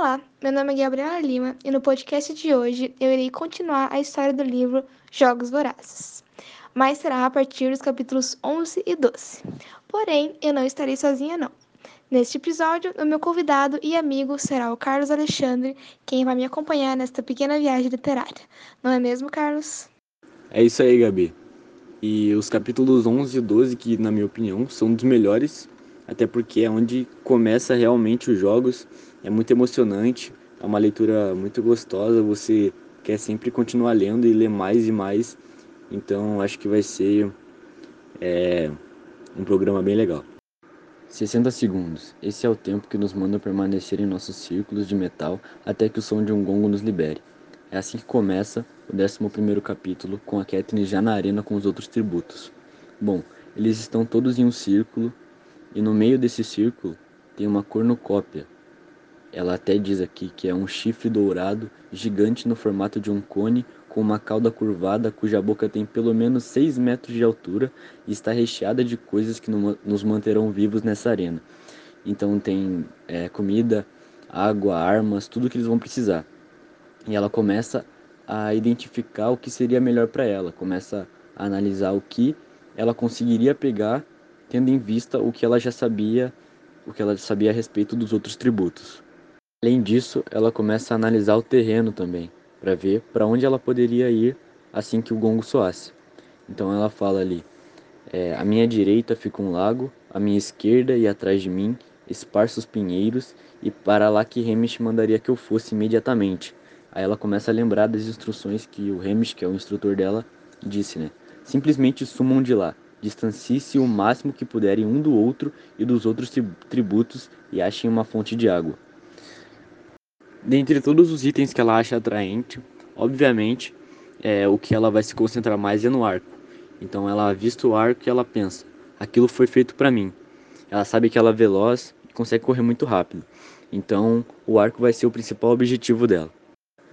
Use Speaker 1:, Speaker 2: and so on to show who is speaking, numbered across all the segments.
Speaker 1: Olá, meu nome é Gabriela Lima e no podcast de hoje eu irei continuar a história do livro Jogos Vorazes, mas será a partir dos capítulos 11 e 12. Porém, eu não estarei sozinha não. Neste episódio, o meu convidado e amigo será o Carlos Alexandre, quem vai me acompanhar nesta pequena viagem literária. Não é mesmo, Carlos?
Speaker 2: É isso aí, Gabi. E os capítulos 11 e 12, que na minha opinião são dos melhores, até porque é onde começa realmente os jogos é muito emocionante, é uma leitura muito gostosa, você quer sempre continuar lendo e ler mais e mais. Então acho que vai ser é, um programa bem legal. 60 segundos. Esse é o tempo que nos manda permanecer em nossos círculos de metal até que o som de um gongo nos libere. É assim que começa o 11 capítulo, com a Katniss já na arena com os outros tributos. Bom, eles estão todos em um círculo, e no meio desse círculo tem uma cornucópia, ela até diz aqui que é um chifre dourado gigante no formato de um cone com uma cauda curvada cuja boca tem pelo menos 6 metros de altura e está recheada de coisas que nos manterão vivos nessa arena. Então tem é, comida, água, armas, tudo que eles vão precisar. E ela começa a identificar o que seria melhor para ela, começa a analisar o que ela conseguiria pegar, tendo em vista o que ela já sabia, o que ela sabia a respeito dos outros tributos. Além disso, ela começa a analisar o terreno também, para ver para onde ela poderia ir assim que o gongo soasse. Então ela fala ali: é, à minha direita fica um lago, à minha esquerda e atrás de mim esparsos pinheiros, e para lá que Hamish mandaria que eu fosse imediatamente. Aí ela começa a lembrar das instruções que o Hamish, que é o instrutor dela, disse, né? Simplesmente sumam de lá, distancie-se o máximo que puderem um do outro e dos outros tributos e achem uma fonte de água. Dentre todos os itens que ela acha atraente, obviamente, é, o que ela vai se concentrar mais é no arco. Então ela vista o arco e ela pensa: aquilo foi feito para mim. Ela sabe que ela é veloz e consegue correr muito rápido. Então o arco vai ser o principal objetivo dela.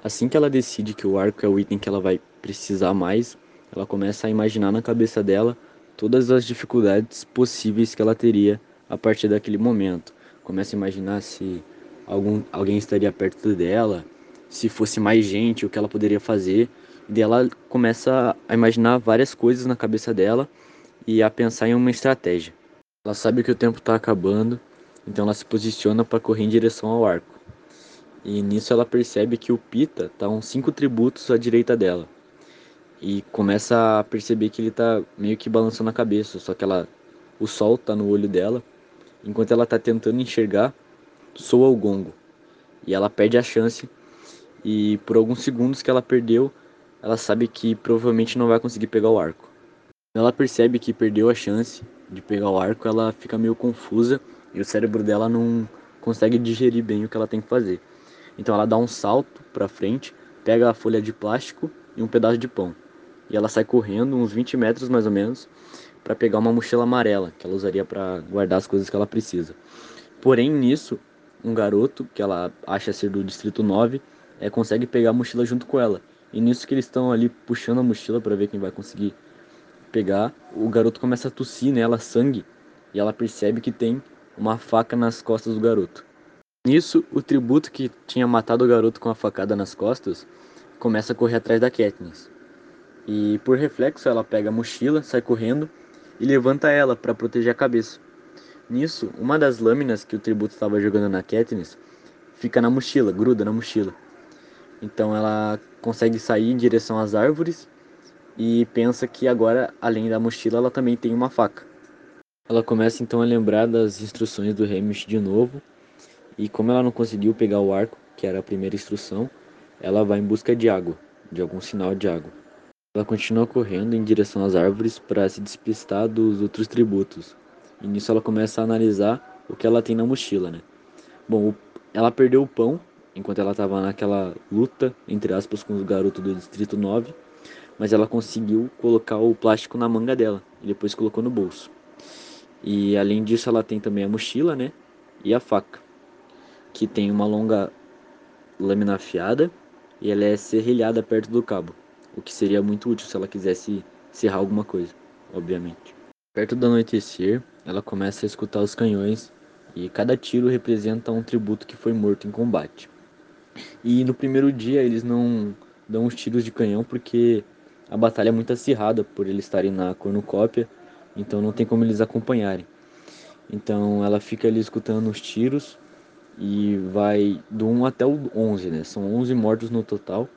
Speaker 2: Assim que ela decide que o arco é o item que ela vai precisar mais, ela começa a imaginar na cabeça dela todas as dificuldades possíveis que ela teria a partir daquele momento. Começa a imaginar se algum, alguém estaria perto dela, se fosse mais gente, o que ela poderia fazer. E ela começa a imaginar várias coisas na cabeça dela e a pensar em uma estratégia. Ela sabe que o tempo está acabando, então ela se posiciona para correr em direção ao arco. E nisso ela percebe que o Pita está uns cinco tributos à direita dela. E começa a perceber que ele está meio que balançando a cabeça, só que ela o sol está no olho dela. Enquanto ela está tentando enxergar, soa o gongo e ela perde a chance e por alguns segundos que ela perdeu, ela sabe que provavelmente não vai conseguir pegar o arco. Ela percebe que perdeu a chance de pegar o arco, ela fica meio confusa e o cérebro dela não consegue digerir bem o que ela tem que fazer. Então ela dá um salto para frente, pega a folha de plástico e um pedaço de pão. E ela sai correndo uns 20 metros mais ou menos para pegar uma mochila amarela que ela usaria para guardar as coisas que ela precisa. Porém, nisso, um garoto, que ela acha ser do Distrito 9, é, consegue pegar a mochila junto com ela. E nisso que eles estão ali puxando a mochila para ver quem vai conseguir pegar, o garoto começa a tossir nela sangue e ela percebe que tem uma faca nas costas do garoto. Nisso, o tributo que tinha matado o garoto com a facada nas costas começa a correr atrás da Katniss. E por reflexo, ela pega a mochila, sai correndo e levanta ela para proteger a cabeça. Nisso, uma das lâminas que o tributo estava jogando na Katniss fica na mochila, gruda na mochila. Então ela consegue sair em direção às árvores e pensa que agora, além da mochila, ela também tem uma faca. Ela começa então a lembrar das instruções do Hamish de novo, e como ela não conseguiu pegar o arco, que era a primeira instrução, ela vai em busca de água, de algum sinal de água. Ela continua correndo em direção às árvores para se despistar dos outros tributos, e nisso ela começa a analisar o que ela tem na mochila, né? Bom, ela perdeu o pão enquanto ela estava naquela luta, entre aspas, com os garotos do Distrito 9, mas ela conseguiu colocar o plástico na manga dela e depois colocou no bolso. E além disso, ela tem também a mochila, né? E a faca, que tem uma longa lâmina afiada e ela é serrilhada perto do cabo, o que seria muito útil se ela quisesse serrar alguma coisa, obviamente. Perto do anoitecer, ela começa a escutar os canhões e cada tiro representa um tributo que foi morto em combate. E no primeiro dia eles não dão os tiros de canhão porque a batalha é muito acirrada por eles estarem na cornucópia, então não tem como eles acompanharem. Então ela fica ali escutando os tiros e vai do 1 até o 11, né? São 11 mortos no total,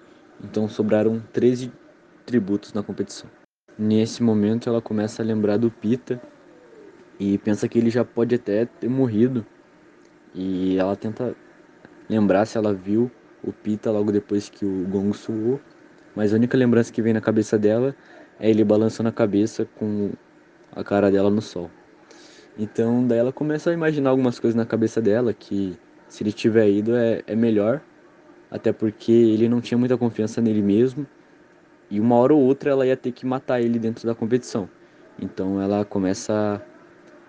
Speaker 2: então sobraram 13 tributos na competição. Nesse momento ela começa a lembrar do Pita e pensa que ele já pode até ter morrido. E ela tenta lembrar se ela viu o Pita logo depois que o gongo soou, mas a única lembrança que vem na cabeça dela é ele balançando a cabeça com a cara dela no sol. Então daí ela começa a imaginar algumas coisas na cabeça dela que se ele tiver ido é, é melhor, até porque ele não tinha muita confiança nele mesmo e uma hora ou outra ela ia ter que matar ele dentro da competição. Então ela começa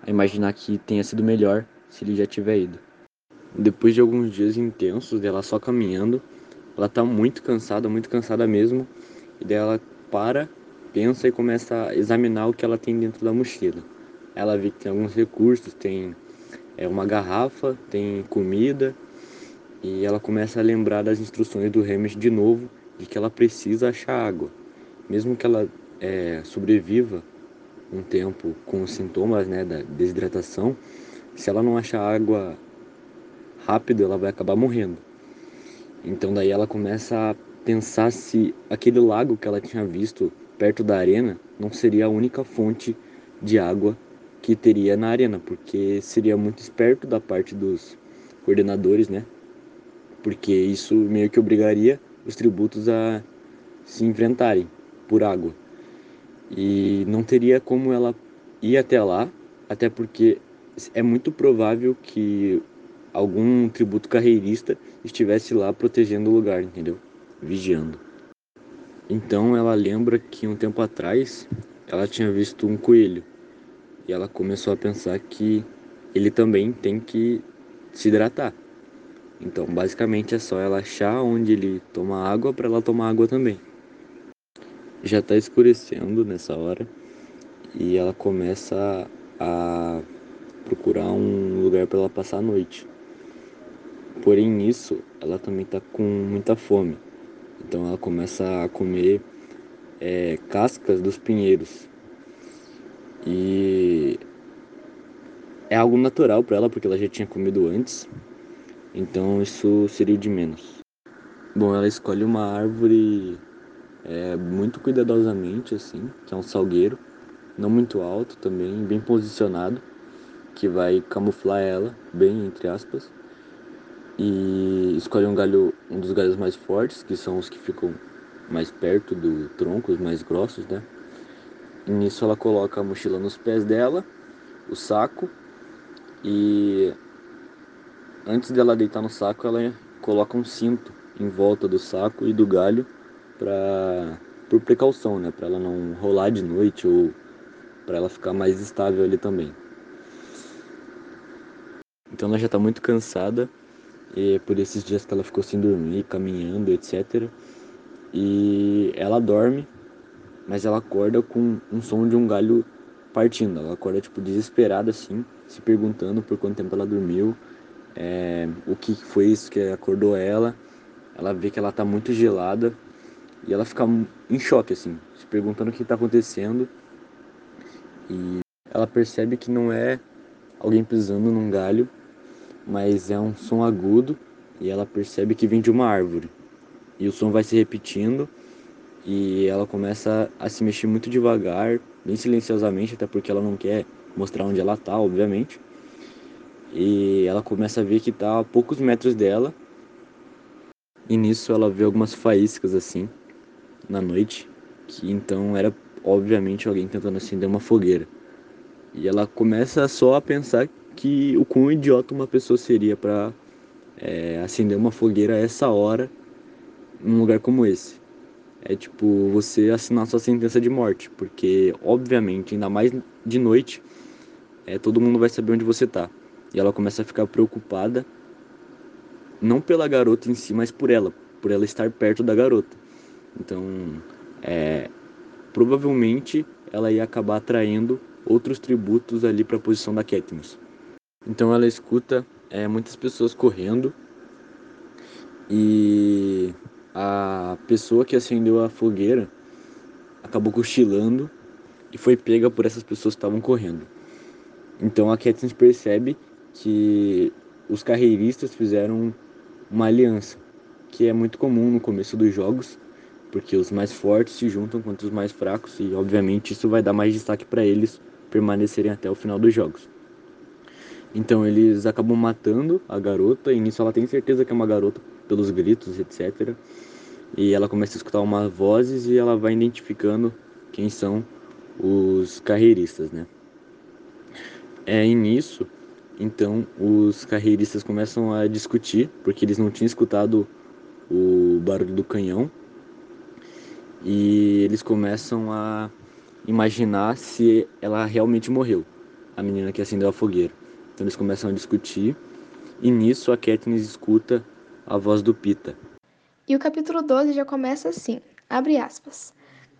Speaker 2: a imaginar que tenha sido melhor se ele já tiver ido. Depois de alguns dias intensos dela só caminhando, ela tá muito cansada, muito cansada mesmo, e daí ela para, pensa e começa a examinar o que ela tem dentro da mochila. Ela vê que tem alguns recursos, tem é, uma garrafa, tem comida, e ela começa a lembrar das instruções do Hamish de novo, de que ela precisa achar água. Mesmo que ela é, sobreviva um tempo com os sintomas né, da desidratação, se ela não achar água rápido, ela vai acabar morrendo. Então daí ela começa a pensar se aquele lago que ela tinha visto perto da arena não seria a única fonte de água que teria na arena, porque seria muito esperto da parte dos coordenadores, né? Porque isso meio que obrigaria os tributos a se enfrentarem por água. E não teria como ela ir até lá, até porque é muito provável que algum tributo carreirista estivesse lá protegendo o lugar, entendeu? Vigiando. Então ela lembra que um tempo atrás ela tinha visto um coelho e ela começou a pensar que ele também tem que se hidratar. Então, basicamente é só ela achar onde ele toma água para ela tomar água também. Já está escurecendo nessa hora e ela começa a procurar um lugar para ela passar a noite. Porém, nisso, ela também está com muita fome. Então, ela começa a comer é, cascas dos pinheiros. E é algo natural para ela, porque ela já tinha comido antes. Então, isso seria de menos. Bom, ela escolhe uma árvore é, muito cuidadosamente, assim, que é um salgueiro, não muito alto também, bem posicionado, que vai camuflar ela, bem entre aspas e escolhe um galho, um dos galhos mais fortes, que são os que ficam mais perto do tronco, os mais grossos, né? E nisso ela coloca a mochila nos pés dela, o saco e antes dela deitar no saco, ela coloca um cinto em volta do saco e do galho para por precaução, né, para ela não rolar de noite ou para ela ficar mais estável ali também. Então ela já está muito cansada e por esses dias que ela ficou sem dormir, caminhando, etc. E ela dorme, mas ela acorda com um som de um galho partindo. Ela acorda tipo desesperada assim, se perguntando por quanto tempo ela dormiu, é, o que foi isso que acordou ela. Ela vê que ela tá muito gelada e ela fica em choque assim, se perguntando o que está acontecendo. E ela percebe que não é alguém pisando num galho, mas é um som agudo e ela percebe que vem de uma árvore. E o som vai se repetindo e ela começa a se mexer muito devagar, bem silenciosamente, até porque ela não quer mostrar onde ela tá, obviamente. E ela começa a ver que tá a poucos metros dela. E nisso ela vê algumas faíscas assim na noite, que então era obviamente alguém tentando acender uma fogueira. E ela começa só a pensar que o quão idiota uma pessoa seria para é, acender uma fogueira a essa hora num lugar como esse. É tipo você assinar sua sentença de morte, porque obviamente, ainda mais de noite, é, todo mundo vai saber onde você tá. E ela começa a ficar preocupada, não pela garota em si, mas por ela, por ela estar perto da garota. Então, é, provavelmente ela ia acabar atraindo outros tributos ali para a posição da Katniss. Então ela escuta é, muitas pessoas correndo e a pessoa que acendeu a fogueira acabou cochilando e foi pega por essas pessoas que estavam correndo. Então a Katniss percebe que os carreiristas fizeram uma aliança, que é muito comum no começo dos jogos, porque os mais fortes se juntam contra os mais fracos e obviamente isso vai dar mais destaque para eles permanecerem até o final dos jogos. Então eles acabam matando a garota e nisso ela tem certeza que é uma garota pelos gritos, etc. E ela começa a escutar umas vozes e ela vai identificando quem são os carreiristas, né? É e nisso, então os carreiristas começam a discutir porque eles não tinham escutado o barulho do canhão e eles começam a imaginar se ela realmente morreu, a menina que acendeu a fogueira. Então eles começam a discutir e nisso a Katniss escuta a voz do Pita.
Speaker 1: E o capítulo 12 já começa assim, abre aspas.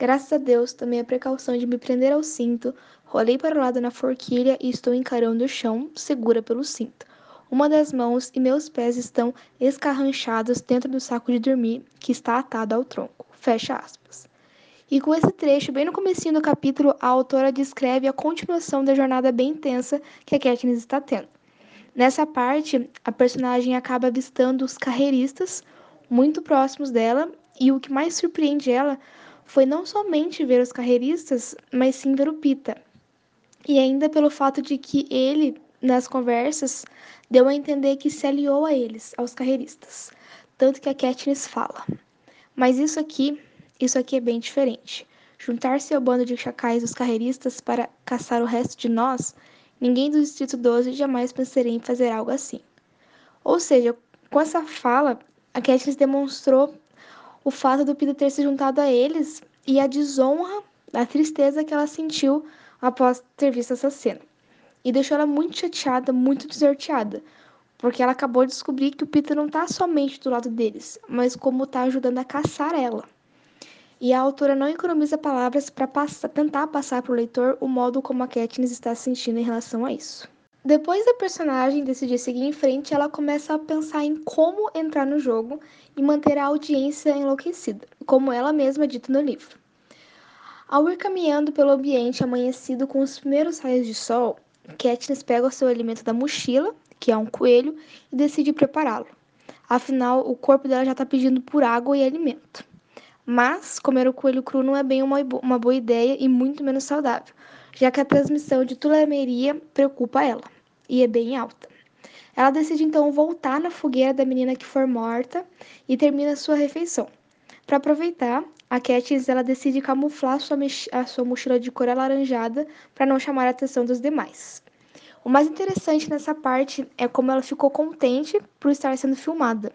Speaker 1: Graças a Deus, tomei a precaução de me prender ao cinto, rolei para o lado na forquilha e estou encarando o chão, segura pelo cinto. Uma das mãos e meus pés estão escarranchados dentro do saco de dormir que está atado ao tronco. Fecha aspas. E com esse trecho, bem no comecinho do capítulo, a autora descreve a continuação da jornada bem intensa que a Katniss está tendo. Nessa parte, a personagem acaba avistando os carreiristas muito próximos dela, e o que mais surpreende ela foi não somente ver os carreiristas, mas sim ver o Pita. E ainda pelo fato de que ele, nas conversas, deu a entender que se aliou a eles, aos carreiristas. Tanto que a Katniss fala. Mas isso aqui isso aqui é bem diferente. Juntar-se ao bando de chacais dos carreiristas para caçar o resto de nós, ninguém do Distrito 12 jamais pensaria em fazer algo assim. Ou seja, com essa fala, a Katniss demonstrou o fato do Peter ter se juntado a eles e a desonra, a tristeza que ela sentiu após ter visto essa cena. E deixou ela muito chateada, muito desnorteada, porque ela acabou de descobrir que o Peter não está somente do lado deles, mas como está ajudando a caçar ela e a autora não economiza palavras para tentar passar para o leitor o modo como a Katniss está se sentindo em relação a isso. Depois da personagem decidir seguir em frente, ela começa a pensar em como entrar no jogo e manter a audiência enlouquecida, como ela mesma dita no livro. Ao ir caminhando pelo ambiente amanhecido com os primeiros raios de sol, Katniss pega o seu alimento da mochila, que é um coelho, e decide prepará-lo. Afinal, o corpo dela já está pedindo por água e alimento. Mas comer o coelho cru não é bem uma, uma boa ideia e muito menos saudável, já que a transmissão de tulemeria preocupa ela e é bem alta. Ela decide então voltar na fogueira da menina que for morta e termina sua refeição. Para aproveitar, a Katniss ela decide camuflar sua a sua mochila de cor alaranjada para não chamar a atenção dos demais. O mais interessante nessa parte é como ela ficou contente por estar sendo filmada.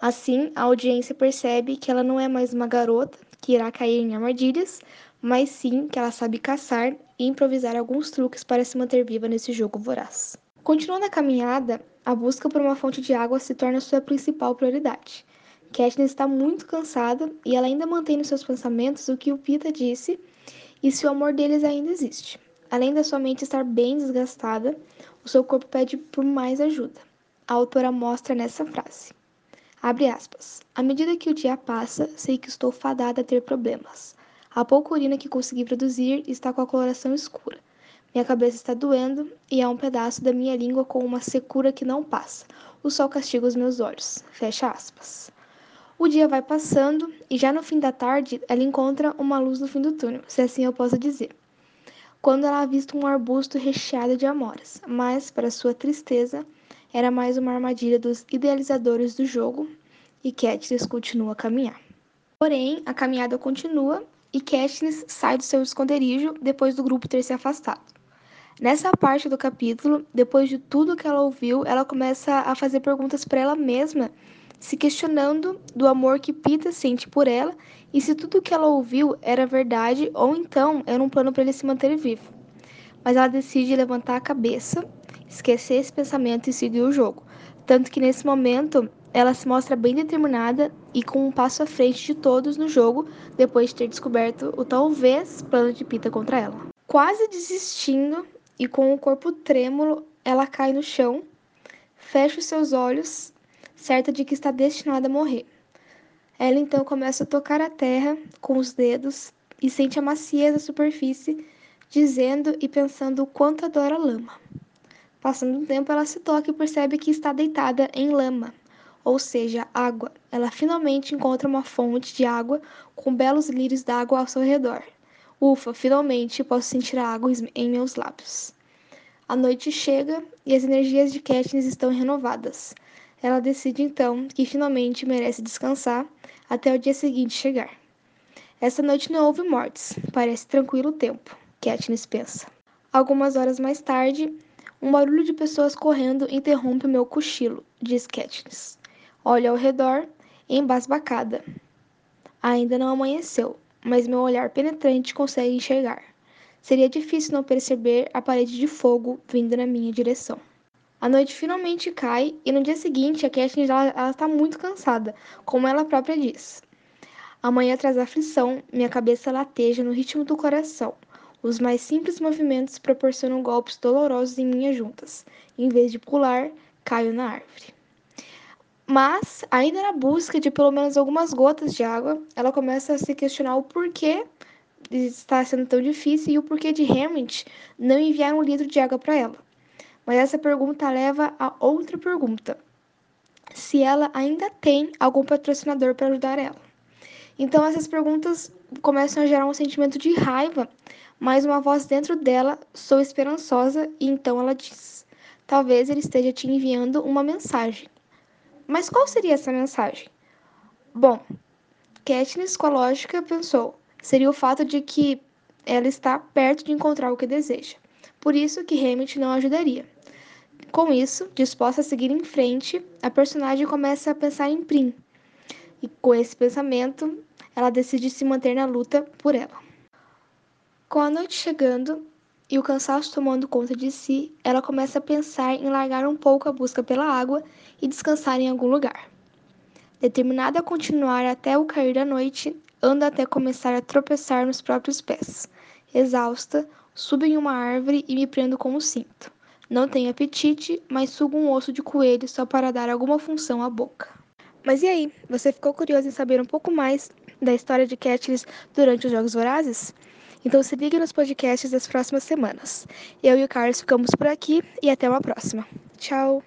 Speaker 1: Assim, a audiência percebe que ela não é mais uma garota que irá cair em armadilhas, mas sim que ela sabe caçar e improvisar alguns truques para se manter viva nesse jogo voraz. Continuando a caminhada, a busca por uma fonte de água se torna sua principal prioridade. Katniss está muito cansada e ela ainda mantém nos seus pensamentos o que o Pita disse e se o amor deles ainda existe. Além da sua mente estar bem desgastada, o seu corpo pede por mais ajuda. A autora mostra nessa frase. Abre aspas. À medida que o dia passa, sei que estou fadada a ter problemas. A pouca urina que consegui produzir está com a coloração escura. Minha cabeça está doendo e há um pedaço da minha língua com uma secura que não passa. O sol castiga os meus olhos. Fecha aspas. O dia vai passando e já no fim da tarde ela encontra uma luz no fim do túnel, se assim eu posso dizer. Quando ela avista um arbusto recheado de amoras, mas, para sua tristeza, era mais uma armadilha dos idealizadores do jogo e Katniss continua a caminhar. Porém, a caminhada continua e Katniss sai do seu esconderijo depois do grupo ter se afastado. Nessa parte do capítulo, depois de tudo que ela ouviu, ela começa a fazer perguntas para ela mesma, se questionando do amor que Pita sente por ela e se tudo que ela ouviu era verdade ou então era um plano para ele se manter vivo. Mas ela decide levantar a cabeça esquecer esse pensamento e seguir o jogo. Tanto que nesse momento ela se mostra bem determinada e com um passo à frente de todos no jogo, depois de ter descoberto o talvez plano de Pita contra ela. Quase desistindo e com o corpo trêmulo, ela cai no chão, fecha os seus olhos, certa de que está destinada a morrer. Ela então começa a tocar a terra com os dedos e sente a maciez da superfície, dizendo e pensando o quanto adora a lama. Passando um tempo, ela se toca e percebe que está deitada em lama, ou seja, água. Ela finalmente encontra uma fonte de água com belos lírios d'água ao seu redor. Ufa, finalmente posso sentir a água em meus lábios. A noite chega e as energias de Katniss estão renovadas. Ela decide então que finalmente merece descansar até o dia seguinte chegar. Essa noite não houve mortes, parece tranquilo o tempo, Katniss pensa. Algumas horas mais tarde, um barulho de pessoas correndo interrompe meu cochilo, diz Katniss. Olha ao redor, embasbacada. Ainda não amanheceu, mas meu olhar penetrante consegue enxergar. Seria difícil não perceber a parede de fogo vindo na minha direção. A noite finalmente cai e no dia seguinte a Katniss está muito cansada, como ela própria diz. Amanhã traz aflição, minha cabeça lateja no ritmo do coração. Os mais simples movimentos proporcionam golpes dolorosos em minhas juntas. Em vez de pular, caio na árvore. Mas, ainda na busca de pelo menos algumas gotas de água, ela começa a se questionar o porquê está sendo tão difícil e o porquê de Hamlet não enviar um litro de água para ela. Mas essa pergunta leva a outra pergunta: se ela ainda tem algum patrocinador para ajudar ela. Então essas perguntas começam a gerar um sentimento de raiva mas uma voz dentro dela sou esperançosa e então ela diz: Talvez ele esteja te enviando uma mensagem. Mas qual seria essa mensagem? Bom, Katniss, com a lógica, pensou: seria o fato de que ela está perto de encontrar o que deseja. Por isso que Hamlet não ajudaria. Com isso, disposta a seguir em frente, a personagem começa a pensar em Prim. E com esse pensamento, ela decide se manter na luta por ela. Com a noite chegando e o cansaço tomando conta de si, ela começa a pensar em largar um pouco a busca pela água e descansar em algum lugar. Determinada a continuar até o cair da noite, anda até começar a tropeçar nos próprios pés. Exausta, subo em uma árvore e me prendo com o cinto. Não tenho apetite, mas sugo um osso de coelho só para dar alguma função à boca. Mas e aí, você ficou curioso em saber um pouco mais da história de Katniss durante os Jogos Vorazes? Então se ligue nos podcasts das próximas semanas. Eu e o Carlos ficamos por aqui e até uma próxima. Tchau!